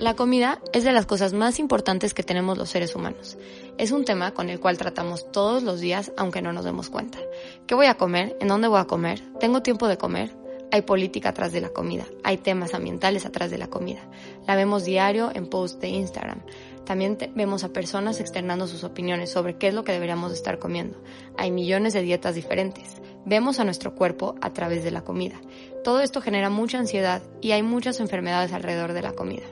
La comida es de las cosas más importantes que tenemos los seres humanos. Es un tema con el cual tratamos todos los días aunque no nos demos cuenta. ¿Qué voy a comer? ¿En dónde voy a comer? ¿Tengo tiempo de comer? Hay política atrás de la comida, hay temas ambientales atrás de la comida. La vemos diario en posts de Instagram. También vemos a personas externando sus opiniones sobre qué es lo que deberíamos estar comiendo. Hay millones de dietas diferentes. Vemos a nuestro cuerpo a través de la comida. Todo esto genera mucha ansiedad y hay muchas enfermedades alrededor de la comida.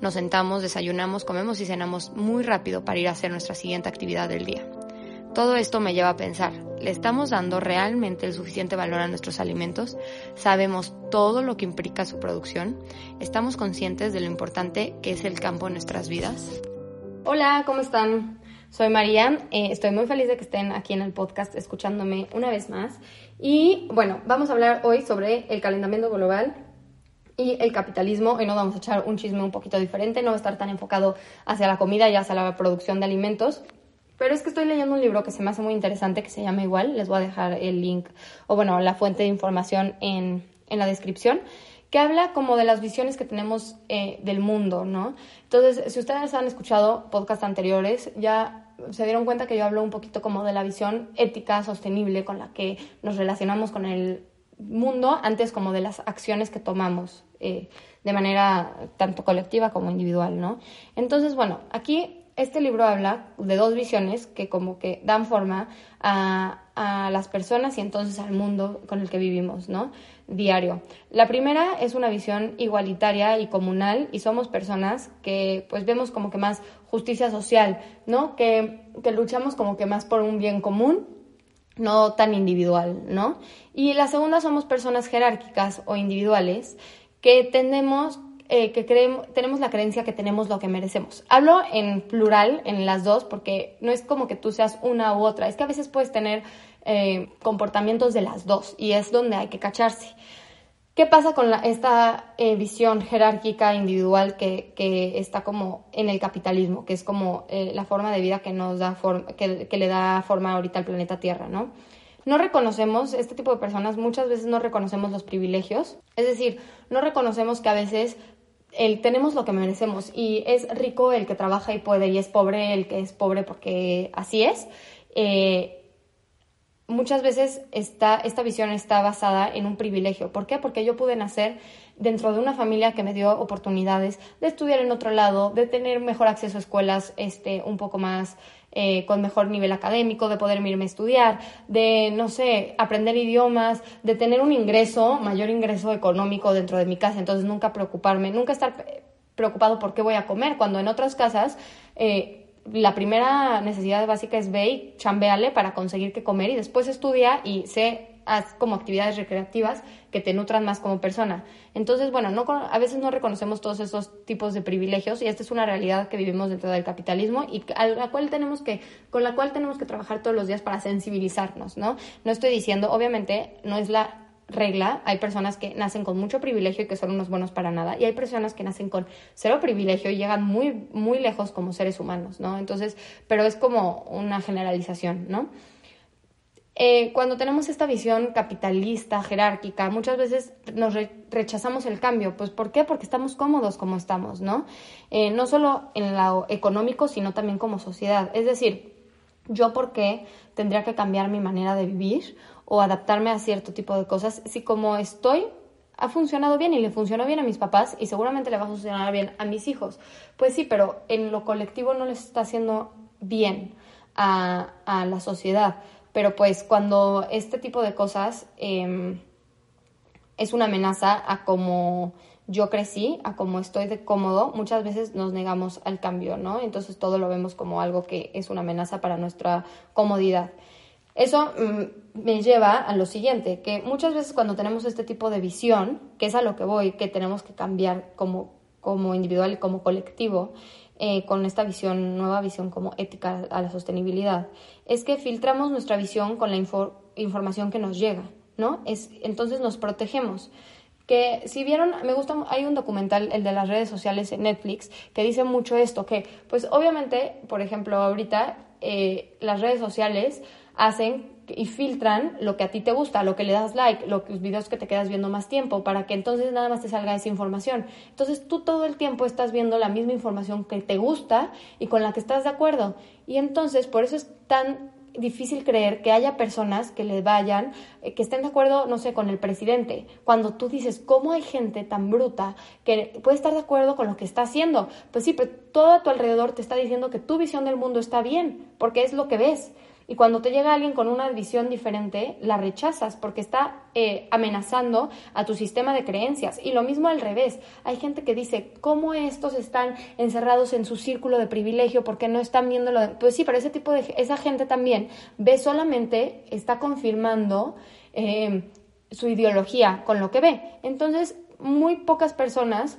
Nos sentamos, desayunamos, comemos y cenamos muy rápido para ir a hacer nuestra siguiente actividad del día. Todo esto me lleva a pensar, ¿le estamos dando realmente el suficiente valor a nuestros alimentos? ¿Sabemos todo lo que implica su producción? ¿Estamos conscientes de lo importante que es el campo en nuestras vidas? Hola, ¿cómo están? Soy María, eh, estoy muy feliz de que estén aquí en el podcast escuchándome una vez más. Y bueno, vamos a hablar hoy sobre el calentamiento global y el capitalismo. Hoy nos vamos a echar un chisme un poquito diferente, no va a estar tan enfocado hacia la comida y hacia la producción de alimentos. Pero es que estoy leyendo un libro que se me hace muy interesante que se llama igual. Les voy a dejar el link o bueno, la fuente de información en, en la descripción que habla como de las visiones que tenemos eh, del mundo, ¿no? Entonces, si ustedes han escuchado podcasts anteriores, ya se dieron cuenta que yo hablo un poquito como de la visión ética sostenible con la que nos relacionamos con el mundo antes como de las acciones que tomamos eh, de manera tanto colectiva como individual, ¿no? Entonces, bueno, aquí este libro habla de dos visiones que como que dan forma a, a, las personas y entonces al mundo con el que vivimos, ¿no? Diario. La primera es una visión igualitaria y comunal y somos personas que pues vemos como que más justicia social, ¿no? Que, que luchamos como que más por un bien común no tan individual, ¿no? Y la segunda somos personas jerárquicas o individuales que tendemos eh, que creemos, tenemos la creencia que tenemos lo que merecemos. Hablo en plural en las dos porque no es como que tú seas una u otra, es que a veces puedes tener eh, comportamientos de las dos y es donde hay que cacharse. ¿Qué pasa con esta eh, visión jerárquica individual que, que, está como en el capitalismo, que es como la forma de vida que nos da que, que le da forma ahorita al planeta Tierra, ¿no? no reconocemos, este tipo de personas muchas veces no reconocemos los privilegios, es decir, no reconocemos que a veces el, tenemos lo que merecemos y es rico el que trabaja y puede y es pobre el que es pobre porque así es. Eh, muchas veces esta, esta visión está basada en un privilegio. ¿Por qué? Porque yo pude nacer dentro de una familia que me dio oportunidades de estudiar en otro lado, de tener mejor acceso a escuelas este, un poco más eh, con mejor nivel académico, de poder irme a estudiar, de, no sé, aprender idiomas, de tener un ingreso, mayor ingreso económico dentro de mi casa, entonces nunca preocuparme, nunca estar preocupado por qué voy a comer, cuando en otras casas... Eh, la primera necesidad básica es ve y chambeale para conseguir qué comer y después estudia y sé haz como actividades recreativas que te nutran más como persona. Entonces, bueno, no, a veces no reconocemos todos esos tipos de privilegios y esta es una realidad que vivimos dentro del capitalismo y a la cual tenemos que, con la cual tenemos que trabajar todos los días para sensibilizarnos, ¿no? No estoy diciendo, obviamente, no es la regla, hay personas que nacen con mucho privilegio y que son unos buenos para nada, y hay personas que nacen con cero privilegio y llegan muy, muy lejos como seres humanos, ¿no? Entonces, pero es como una generalización, ¿no? Eh, cuando tenemos esta visión capitalista, jerárquica, muchas veces nos rechazamos el cambio. Pues ¿por qué? Porque estamos cómodos como estamos, ¿no? Eh, no solo en lo económico, sino también como sociedad. Es decir, yo por qué tendría que cambiar mi manera de vivir o adaptarme a cierto tipo de cosas si como estoy ha funcionado bien y le funcionó bien a mis papás y seguramente le va a funcionar bien a mis hijos. Pues sí, pero en lo colectivo no les está haciendo bien a, a la sociedad. Pero pues cuando este tipo de cosas em, es una amenaza a cómo yo crecí, a cómo estoy de cómodo, muchas veces nos negamos al cambio, ¿no? Entonces todo lo vemos como algo que es una amenaza para nuestra comodidad. Eso mm, me lleva a lo siguiente, que muchas veces cuando tenemos este tipo de visión, que es a lo que voy, que tenemos que cambiar como, como individual y como colectivo, eh, con esta visión, nueva visión como ética a la sostenibilidad, es que filtramos nuestra visión con la información que nos llega, ¿no? Es, entonces nos protegemos. Que si vieron, me gusta, hay un documental, el de las redes sociales en Netflix, que dice mucho esto, que pues obviamente, por ejemplo, ahorita eh, las redes sociales hacen y filtran lo que a ti te gusta, lo que le das like, los videos que te quedas viendo más tiempo, para que entonces nada más te salga esa información. Entonces tú todo el tiempo estás viendo la misma información que te gusta y con la que estás de acuerdo. Y entonces por eso es tan difícil creer que haya personas que le vayan, eh, que estén de acuerdo, no sé, con el presidente. Cuando tú dices, ¿cómo hay gente tan bruta que puede estar de acuerdo con lo que está haciendo? Pues sí, pero todo a tu alrededor te está diciendo que tu visión del mundo está bien, porque es lo que ves. Y cuando te llega alguien con una visión diferente, la rechazas porque está eh, amenazando a tu sistema de creencias. Y lo mismo al revés. Hay gente que dice, ¿cómo estos están encerrados en su círculo de privilegio porque no están viendo lo Pues sí, pero ese tipo de... Esa gente también ve solamente, está confirmando eh, su ideología con lo que ve. Entonces, muy pocas personas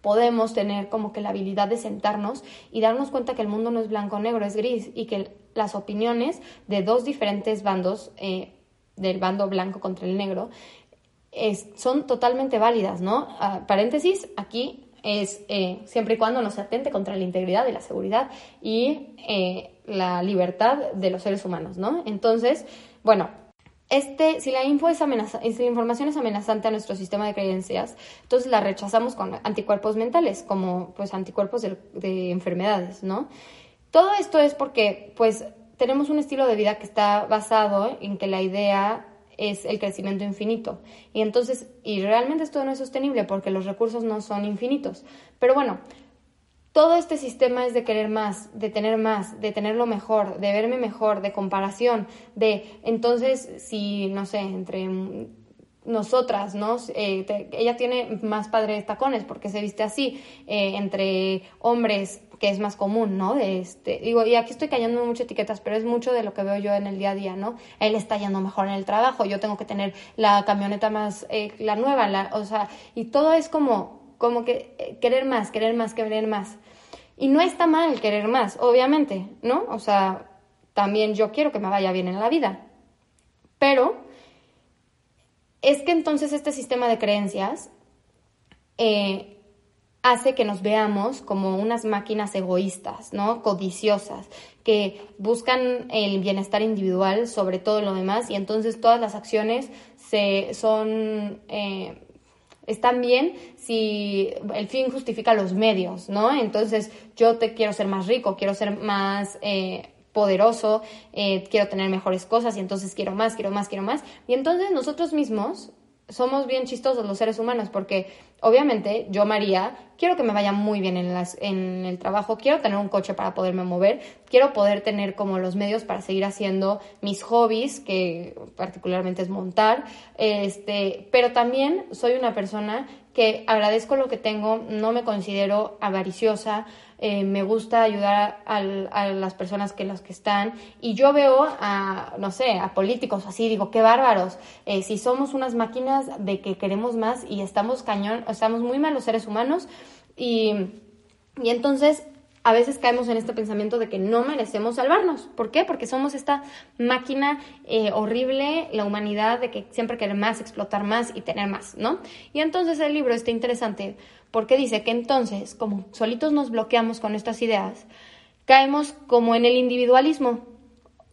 podemos tener como que la habilidad de sentarnos y darnos cuenta que el mundo no es blanco o negro, es gris y que las opiniones de dos diferentes bandos, eh, del bando blanco contra el negro, son totalmente válidas, ¿no? Ah, paréntesis, aquí es eh, siempre y cuando no se atente contra la integridad y la seguridad y eh, la libertad de los seres humanos, ¿no? Entonces, bueno, este, si la info es amenaza, si la información es amenazante a nuestro sistema de creencias, entonces la rechazamos con anticuerpos mentales, como pues anticuerpos de, de enfermedades, ¿no? Todo esto es porque, pues, tenemos un estilo de vida que está basado en que la idea es el crecimiento infinito. Y entonces, y realmente esto no es sostenible porque los recursos no son infinitos. Pero bueno, todo este sistema es de querer más, de tener más, de tenerlo mejor, de verme mejor, de comparación, de entonces si, no sé, entre nosotras, ¿no? Eh, ella tiene más padres tacones porque se viste así, eh, entre hombres que es más común, ¿no? Este, digo, y aquí estoy cayendo en muchas etiquetas, pero es mucho de lo que veo yo en el día a día, ¿no? Él está yendo mejor en el trabajo, yo tengo que tener la camioneta más, eh, la nueva, la, o sea, y todo es como, como que eh, querer más, querer más, querer más. Y no está mal querer más, obviamente, ¿no? O sea, también yo quiero que me vaya bien en la vida. Pero es que entonces este sistema de creencias eh, hace que nos veamos como unas máquinas egoístas, ¿no? Codiciosas, que buscan el bienestar individual sobre todo lo demás y entonces todas las acciones se son eh, están bien si el fin justifica los medios, ¿no? Entonces yo te quiero ser más rico, quiero ser más eh, poderoso, eh, quiero tener mejores cosas y entonces quiero más, quiero más, quiero más. Y entonces nosotros mismos somos bien chistosos los seres humanos porque obviamente yo, María, quiero que me vaya muy bien en, las, en el trabajo, quiero tener un coche para poderme mover, quiero poder tener como los medios para seguir haciendo mis hobbies, que particularmente es montar, este, pero también soy una persona que agradezco lo que tengo, no me considero avariciosa, eh, me gusta ayudar a, las personas que las que están y yo veo a, no sé, a políticos así, digo, qué bárbaros, eh, si somos unas máquinas de que queremos más y estamos cañón, estamos muy mal los seres humanos y, y entonces a veces caemos en este pensamiento de que no merecemos salvarnos. ¿Por qué? Porque somos esta máquina eh, horrible, la humanidad, de que siempre querer más, explotar más y tener más, ¿no? Y entonces el libro está interesante porque dice que entonces, como solitos nos bloqueamos con estas ideas, caemos como en el individualismo.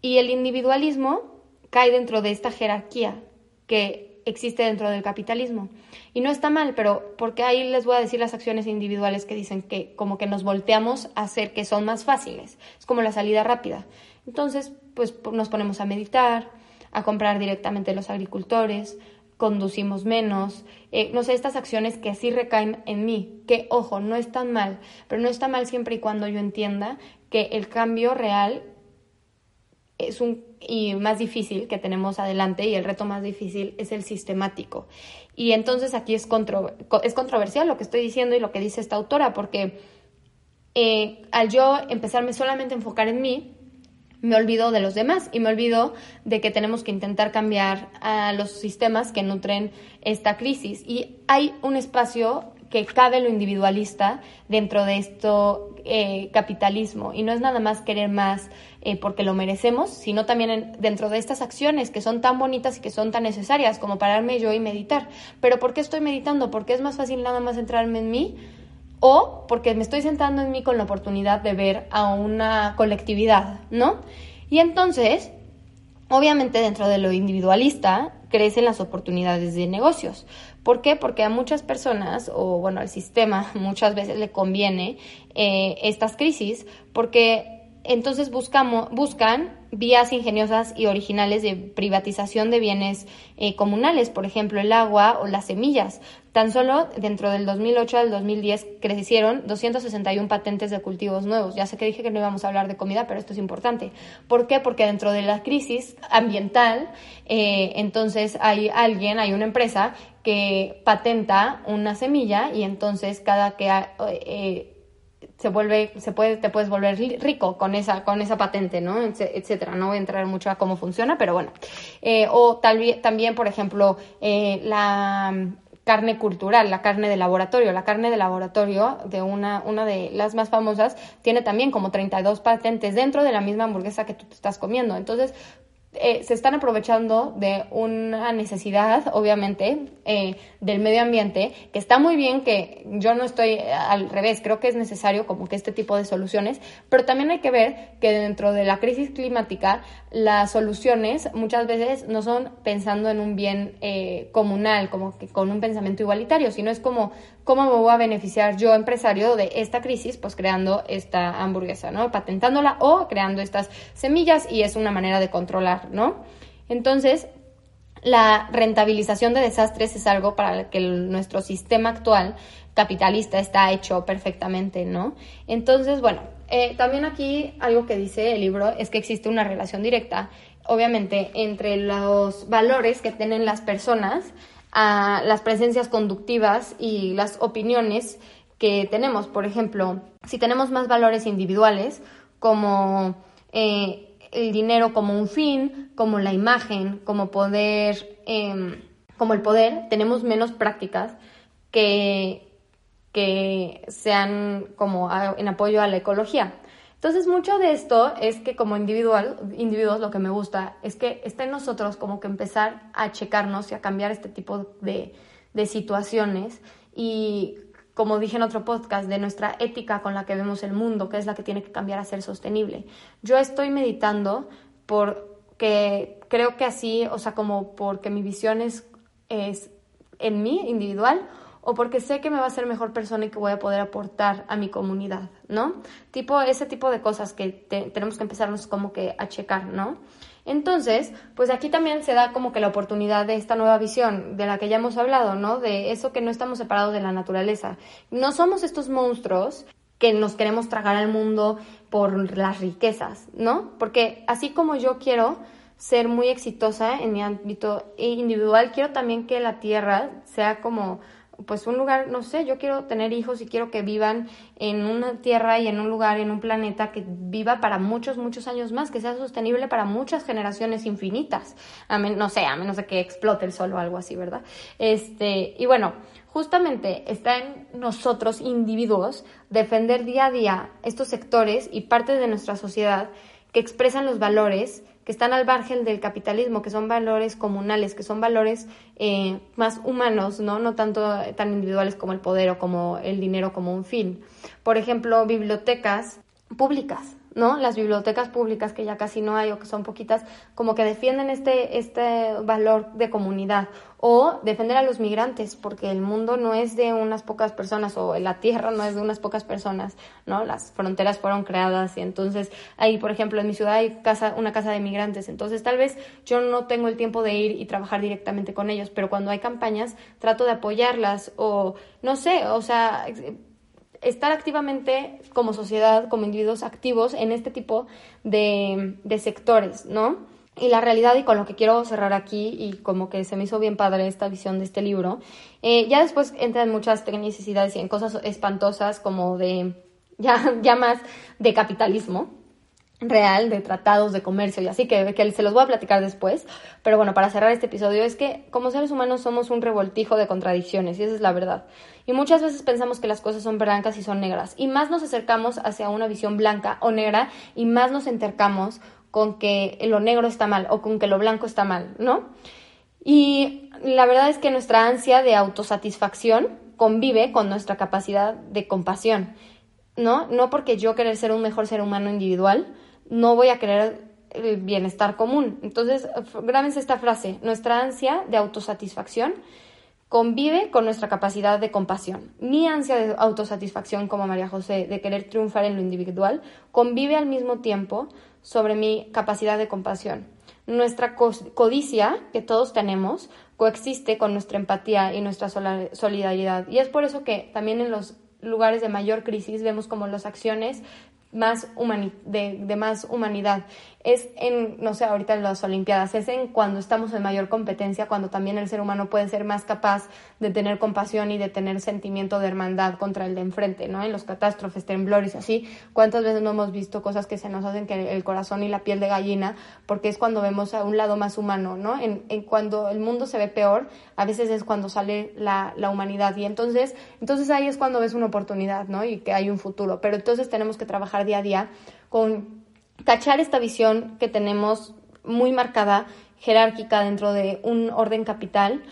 Y el individualismo cae dentro de esta jerarquía que existe dentro del capitalismo. Y no está mal, pero porque ahí les voy a decir las acciones individuales que dicen que como que nos volteamos a hacer que son más fáciles. Es como la salida rápida. Entonces, pues nos ponemos a meditar, a comprar directamente los agricultores, conducimos menos, eh, no sé, estas acciones que sí recaen en mí, que ojo, no están mal, pero no está mal siempre y cuando yo entienda que el cambio real es un y más difícil que tenemos adelante y el reto más difícil es el sistemático. Y entonces aquí es, es controversial lo que estoy diciendo y lo que dice esta autora, porque eh, al yo empezarme solamente a enfocar en mí, me olvido de los demás y me olvido de que tenemos que intentar cambiar a los sistemas que nutren esta crisis. Y hay un espacio que cabe lo individualista dentro de esto eh, capitalismo y no es nada más querer más eh, porque lo merecemos, sino también dentro de estas acciones que son tan bonitas y que son tan necesarias como pararme yo y meditar. Pero ¿por qué estoy meditando? Porque es más fácil nada más centrarme en mí o porque me estoy sentando en mí con la oportunidad de ver a una colectividad, ¿no? Y entonces, Obviamente dentro de lo individualista crecen las oportunidades de negocios. ¿Por qué? Porque a muchas personas, o bueno, al sistema muchas veces le conviene eh, estas crisis, porque entonces buscamos, buscan vías ingeniosas y originales de privatización de bienes eh, comunales, por ejemplo, el agua o las semillas. Tan solo dentro del 2008 al 2010 crecieron 261 patentes de cultivos nuevos. Ya sé que dije que no íbamos a hablar de comida, pero esto es importante. ¿Por qué? Porque dentro de la crisis ambiental, eh, entonces hay alguien, hay una empresa que patenta una semilla y entonces cada que... Eh, se vuelve, se puede, te puedes volver rico con esa, con esa patente, ¿no? Etcétera. No voy a entrar mucho a cómo funciona, pero bueno. Eh, o tal, también, por ejemplo, eh, la carne cultural, la carne de laboratorio. La carne de laboratorio, de una, una de las más famosas, tiene también como 32 patentes dentro de la misma hamburguesa que tú te estás comiendo. Entonces, eh, se están aprovechando de una necesidad, obviamente, eh, del medio ambiente, que está muy bien que yo no estoy eh, al revés, creo que es necesario como que este tipo de soluciones, pero también hay que ver que dentro de la crisis climática las soluciones muchas veces no son pensando en un bien comunal, como que con un pensamiento igualitario, sino es como cómo me voy a beneficiar yo, empresario, de esta crisis, pues creando esta hamburguesa, ¿no? Patentándola o creando estas semillas y es una manera de controlar, ¿no? Entonces, la rentabilización de desastres es algo para el que nuestro sistema actual capitalista está hecho perfectamente, ¿no? Entonces, bueno, eh, también aquí algo que dice el libro es que existe una relación directa, obviamente, entre los valores que tienen las personas a las presencias conductivas y las opiniones que tenemos. Por ejemplo, si tenemos más valores individuales, como eh, el dinero como un fin, como la imagen, como poder, em, como el poder, tenemos menos prácticas que, que sean como en apoyo a la ecología. Entonces, mucho de esto es que como individual, individuos lo que me gusta es que está en nosotros como que empezar a checarnos y a cambiar este tipo de, de situaciones y como dije en otro podcast, de nuestra ética con la que vemos el mundo, que es la que tiene que cambiar a ser sostenible. Yo estoy meditando porque creo que así, o sea, como porque mi visión es, es en mí, individual, o porque sé que me va a ser mejor persona y que voy a poder aportar a mi comunidad, ¿no? Tipo, ese tipo de cosas que tenemos que empezarnos como que a checar, ¿no? Entonces, pues aquí también se da como que la oportunidad de esta nueva visión de la que ya hemos hablado, ¿no? De eso que no estamos separados de la naturaleza. No somos estos monstruos que nos queremos tragar al mundo por las riquezas, ¿no? Porque así como yo quiero ser muy exitosa en mi ámbito individual, quiero también que la tierra sea como pues un lugar, no sé, yo quiero tener hijos y quiero que vivan en una tierra y en un lugar, en un planeta que viva para muchos, muchos años más, que sea sostenible para muchas generaciones infinitas. A no sé, a menos de que explote el sol o algo así, ¿verdad? Este, y bueno, justamente está en nosotros, individuos, defender día a día estos sectores y partes de nuestra sociedad que expresan los valores que están al margen del capitalismo, que son valores comunales, que son valores eh, más humanos, ¿no? No tanto tan individuales como el poder o como el dinero como un fin. Por ejemplo, bibliotecas públicas, ¿no? Las bibliotecas públicas, que ya casi no hay o que son poquitas, como que defienden este, este valor de comunidad o defender a los migrantes, porque el mundo no es de unas pocas personas o la tierra no es de unas pocas personas, ¿no? Las fronteras fueron creadas y entonces ahí, por ejemplo, en mi ciudad hay casa, una casa de migrantes, entonces tal vez yo no tengo el tiempo de ir y trabajar directamente con ellos, pero cuando hay campañas trato de apoyarlas o no sé, o sea, estar activamente como sociedad, como individuos activos en este tipo de, sectores, ¿no? Y la realidad, y con lo que quiero cerrar aquí, y como que se me hizo bien padre esta visión de este libro, eh, ya después entran muchas necesidades y en cosas espantosas como de, ya, ya más de capitalismo, real de tratados de comercio y así que, que, se los voy a platicar después. Pero bueno, para cerrar este episodio es que como seres humanos somos un revoltijo de contradicciones y esa es la verdad. Y muchas veces pensamos que las cosas son blancas y son negras y más nos acercamos hacia una visión blanca o negra y más nos entercamos con que lo negro está mal o con que lo blanco está mal, ¿no? Y la verdad es que nuestra ansia de autosatisfacción convive con nuestra capacidad de compasión, ¿no? No porque yo querer ser un mejor ser humano individual, no voy a querer el bienestar común. Entonces, grábense esta frase, nuestra ansia de autosatisfacción convive con nuestra capacidad de compasión. Mi ansia de autosatisfacción como María José, de querer triunfar en lo individual, convive al mismo tiempo sobre mi capacidad de compasión. Nuestra codicia, que todos tenemos, coexiste con nuestra empatía y nuestra solidaridad. Y es por eso que también en los lugares de mayor crisis vemos como las acciones más de, de, más humanidad. Es en, no sé, ahorita en las Olimpiadas, es en cuando estamos en mayor competencia, cuando también el ser humano puede ser más capaz de tener compasión y de tener sentimiento de hermandad contra el de enfrente, ¿no? En los catástrofes, temblores, así. ¿Cuántas veces no hemos visto cosas que se nos hacen que el corazón y la piel de gallina? Porque es cuando vemos a un lado más humano, ¿no? En, en cuando el mundo se ve peor, a veces es cuando sale la, la humanidad. Y entonces, entonces ahí es cuando ves una oportunidad, ¿no? Y que hay un futuro. Pero entonces tenemos que trabajar día a día con cachar esta visión que tenemos muy marcada, jerárquica dentro de un orden capital,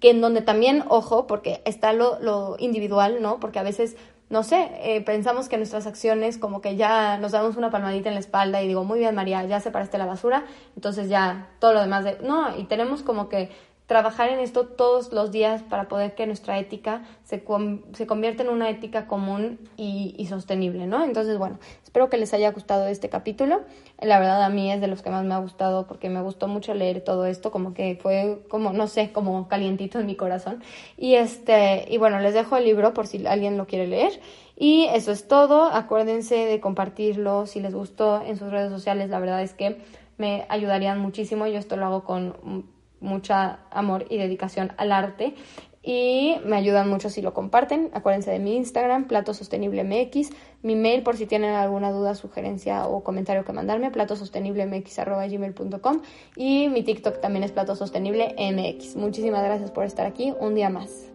que en donde también, ojo, porque está lo, lo individual, ¿no? Porque a veces no sé, eh, pensamos que nuestras acciones como que ya nos damos una palmadita en la espalda y digo, muy bien María, ya separaste la basura, entonces ya todo lo demás de... No, y tenemos como que trabajar en esto todos los días para poder que nuestra ética se, se convierta en una ética común y, y, sostenible, ¿no? Entonces, bueno, espero que les haya gustado este capítulo. La verdad a mí es de los que más me ha gustado porque me gustó mucho leer todo esto, como que fue como, no sé, como calientito en mi corazón. Y este, y bueno, les dejo el libro por si alguien lo quiere leer. Y eso es todo. Acuérdense de compartirlo si les gustó en sus redes sociales. La verdad es que me ayudarían muchísimo. Yo esto lo hago con mucha amor y dedicación al arte y me ayudan mucho si lo comparten. Acuérdense de mi Instagram, Plato Sostenible MX, mi mail por si tienen alguna duda, sugerencia o comentario que mandarme, platosostenible.mx.gmail.com y mi TikTok también es Plato Sostenible MX. Muchísimas gracias por estar aquí un día más.